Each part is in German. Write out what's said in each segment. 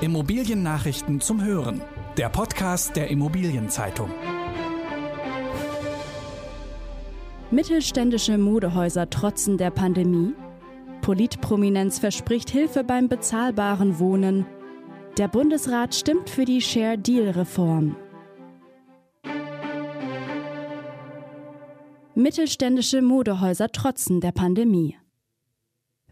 Immobiliennachrichten zum Hören. Der Podcast der Immobilienzeitung. Mittelständische Modehäuser trotzen der Pandemie. Politprominenz verspricht Hilfe beim bezahlbaren Wohnen. Der Bundesrat stimmt für die Share Deal Reform. Mittelständische Modehäuser trotzen der Pandemie.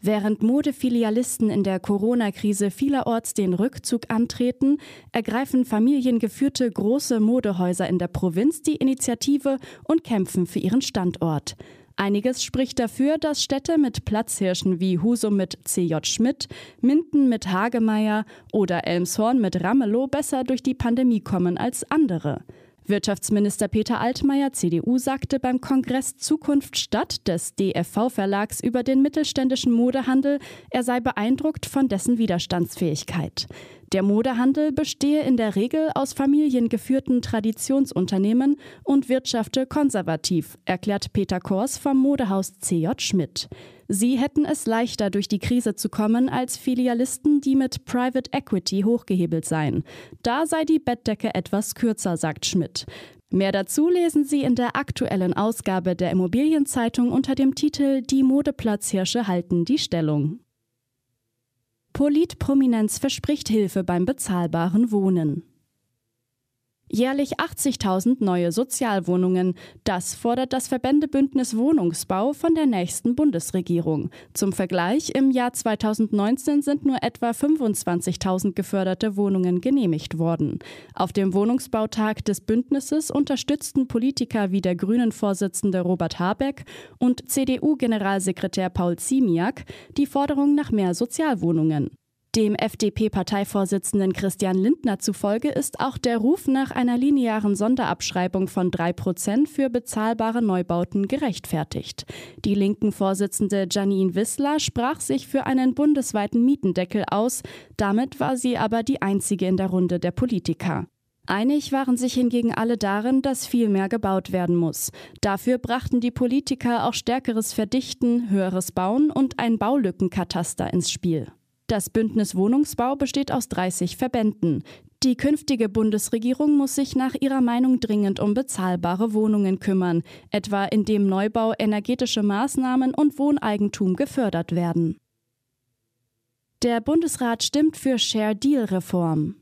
Während Modefilialisten in der Corona-Krise vielerorts den Rückzug antreten, ergreifen familiengeführte große Modehäuser in der Provinz die Initiative und kämpfen für ihren Standort. Einiges spricht dafür, dass Städte mit Platzhirschen wie Husum mit CJ Schmidt, Minden mit Hagemeyer oder Elmshorn mit Ramelow besser durch die Pandemie kommen als andere. Wirtschaftsminister Peter Altmaier, CDU, sagte beim Kongress Zukunft Stadt des DFV-Verlags über den mittelständischen Modehandel, er sei beeindruckt von dessen Widerstandsfähigkeit. Der Modehandel bestehe in der Regel aus familiengeführten Traditionsunternehmen und wirtschafte konservativ, erklärt Peter Kors vom Modehaus CJ Schmidt. Sie hätten es leichter durch die Krise zu kommen als Filialisten, die mit Private Equity hochgehebelt seien. Da sei die Bettdecke etwas kürzer, sagt Schmidt. Mehr dazu lesen Sie in der aktuellen Ausgabe der Immobilienzeitung unter dem Titel Die Modeplatzhirsche halten die Stellung. Politprominenz verspricht Hilfe beim bezahlbaren Wohnen. Jährlich 80.000 neue Sozialwohnungen. Das fordert das Verbändebündnis Wohnungsbau von der nächsten Bundesregierung. Zum Vergleich, im Jahr 2019 sind nur etwa 25.000 geförderte Wohnungen genehmigt worden. Auf dem Wohnungsbautag des Bündnisses unterstützten Politiker wie der Grünen-Vorsitzende Robert Habeck und CDU-Generalsekretär Paul Ziemiak die Forderung nach mehr Sozialwohnungen. Dem FDP-Parteivorsitzenden Christian Lindner zufolge ist auch der Ruf nach einer linearen Sonderabschreibung von drei Prozent für bezahlbare Neubauten gerechtfertigt. Die linken Vorsitzende Janine Wissler sprach sich für einen bundesweiten Mietendeckel aus. Damit war sie aber die einzige in der Runde der Politiker. Einig waren sich hingegen alle darin, dass viel mehr gebaut werden muss. Dafür brachten die Politiker auch stärkeres Verdichten, höheres Bauen und ein Baulückenkataster ins Spiel. Das Bündnis Wohnungsbau besteht aus 30 Verbänden. Die künftige Bundesregierung muss sich nach ihrer Meinung dringend um bezahlbare Wohnungen kümmern, etwa indem Neubau, energetische Maßnahmen und Wohneigentum gefördert werden. Der Bundesrat stimmt für Share Deal Reform.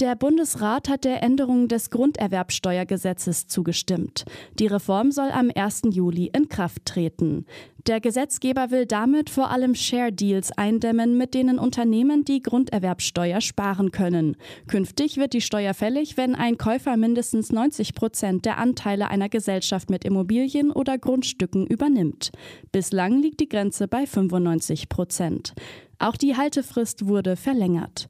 Der Bundesrat hat der Änderung des Grunderwerbsteuergesetzes zugestimmt. Die Reform soll am 1. Juli in Kraft treten. Der Gesetzgeber will damit vor allem Share-Deals eindämmen, mit denen Unternehmen die Grunderwerbsteuer sparen können. Künftig wird die Steuer fällig, wenn ein Käufer mindestens 90 Prozent der Anteile einer Gesellschaft mit Immobilien oder Grundstücken übernimmt. Bislang liegt die Grenze bei 95 Prozent. Auch die Haltefrist wurde verlängert.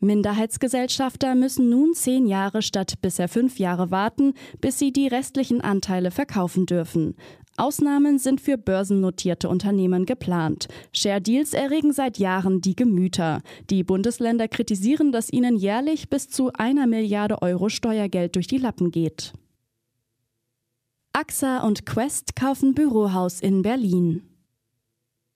Minderheitsgesellschafter müssen nun zehn Jahre statt bisher fünf Jahre warten, bis sie die restlichen Anteile verkaufen dürfen. Ausnahmen sind für börsennotierte Unternehmen geplant. Share Deals erregen seit Jahren die Gemüter. Die Bundesländer kritisieren, dass ihnen jährlich bis zu einer Milliarde Euro Steuergeld durch die Lappen geht. AXA und Quest kaufen Bürohaus in Berlin.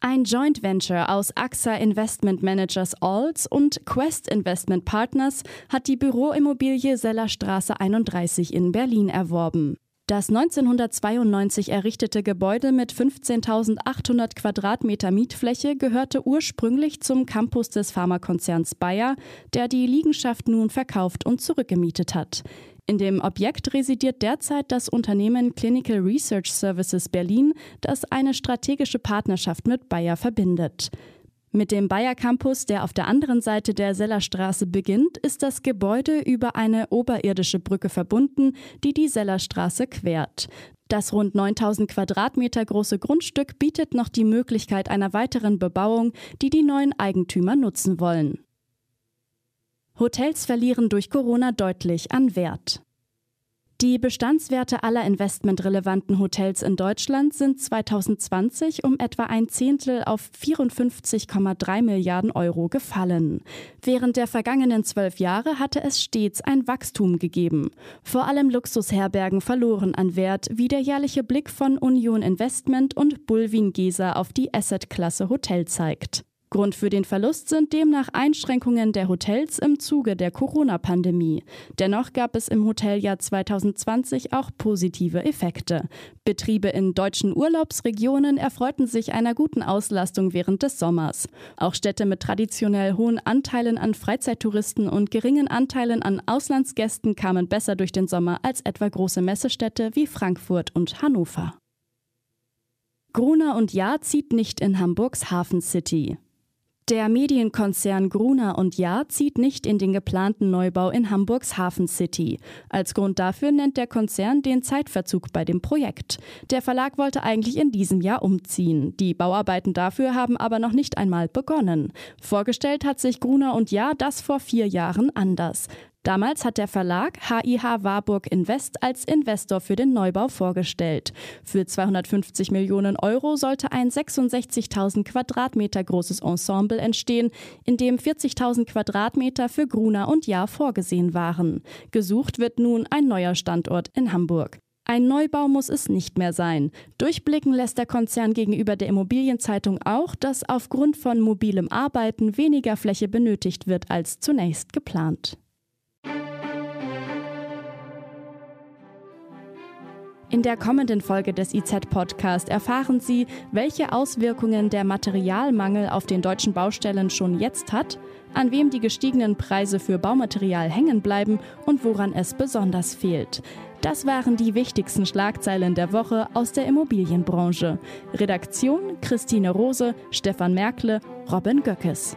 Ein Joint Venture aus AXA Investment Managers Alts und Quest Investment Partners hat die Büroimmobilie Sellerstraße 31 in Berlin erworben. Das 1992 errichtete Gebäude mit 15.800 Quadratmeter Mietfläche gehörte ursprünglich zum Campus des Pharmakonzerns Bayer, der die Liegenschaft nun verkauft und zurückgemietet hat. In dem Objekt residiert derzeit das Unternehmen Clinical Research Services Berlin, das eine strategische Partnerschaft mit Bayer verbindet. Mit dem Bayer Campus, der auf der anderen Seite der Sellerstraße beginnt, ist das Gebäude über eine oberirdische Brücke verbunden, die die Sellerstraße quert. Das rund 9000 Quadratmeter große Grundstück bietet noch die Möglichkeit einer weiteren Bebauung, die die neuen Eigentümer nutzen wollen. Hotels verlieren durch Corona deutlich an Wert. Die Bestandswerte aller investmentrelevanten Hotels in Deutschland sind 2020 um etwa ein Zehntel auf 54,3 Milliarden Euro gefallen. Während der vergangenen zwölf Jahre hatte es stets ein Wachstum gegeben. Vor allem Luxusherbergen verloren an Wert, wie der jährliche Blick von Union Investment und Bulwin Gesa auf die Assetklasse Hotel zeigt. Grund für den Verlust sind demnach Einschränkungen der Hotels im Zuge der Corona-Pandemie. Dennoch gab es im Hoteljahr 2020 auch positive Effekte. Betriebe in deutschen Urlaubsregionen erfreuten sich einer guten Auslastung während des Sommers. Auch Städte mit traditionell hohen Anteilen an Freizeittouristen und geringen Anteilen an Auslandsgästen kamen besser durch den Sommer als etwa große Messestädte wie Frankfurt und Hannover. Gruner und Jahr zieht nicht in Hamburgs Hafen City. Der Medienkonzern Gruner und Jahr zieht nicht in den geplanten Neubau in Hamburgs Hafen City. Als Grund dafür nennt der Konzern den Zeitverzug bei dem Projekt. Der Verlag wollte eigentlich in diesem Jahr umziehen. Die Bauarbeiten dafür haben aber noch nicht einmal begonnen. Vorgestellt hat sich Gruner und Jahr das vor vier Jahren anders. Damals hat der Verlag HIH Warburg Invest als Investor für den Neubau vorgestellt. Für 250 Millionen Euro sollte ein 66.000 Quadratmeter großes Ensemble entstehen, in dem 40.000 Quadratmeter für Gruner und Jahr vorgesehen waren. Gesucht wird nun ein neuer Standort in Hamburg. Ein Neubau muss es nicht mehr sein. Durchblicken lässt der Konzern gegenüber der Immobilienzeitung auch, dass aufgrund von mobilem Arbeiten weniger Fläche benötigt wird als zunächst geplant. In der kommenden Folge des IZ-Podcast erfahren Sie, welche Auswirkungen der Materialmangel auf den deutschen Baustellen schon jetzt hat, an wem die gestiegenen Preise für Baumaterial hängen bleiben und woran es besonders fehlt. Das waren die wichtigsten Schlagzeilen der Woche aus der Immobilienbranche. Redaktion Christine Rose, Stefan Merkle, Robin Göckes.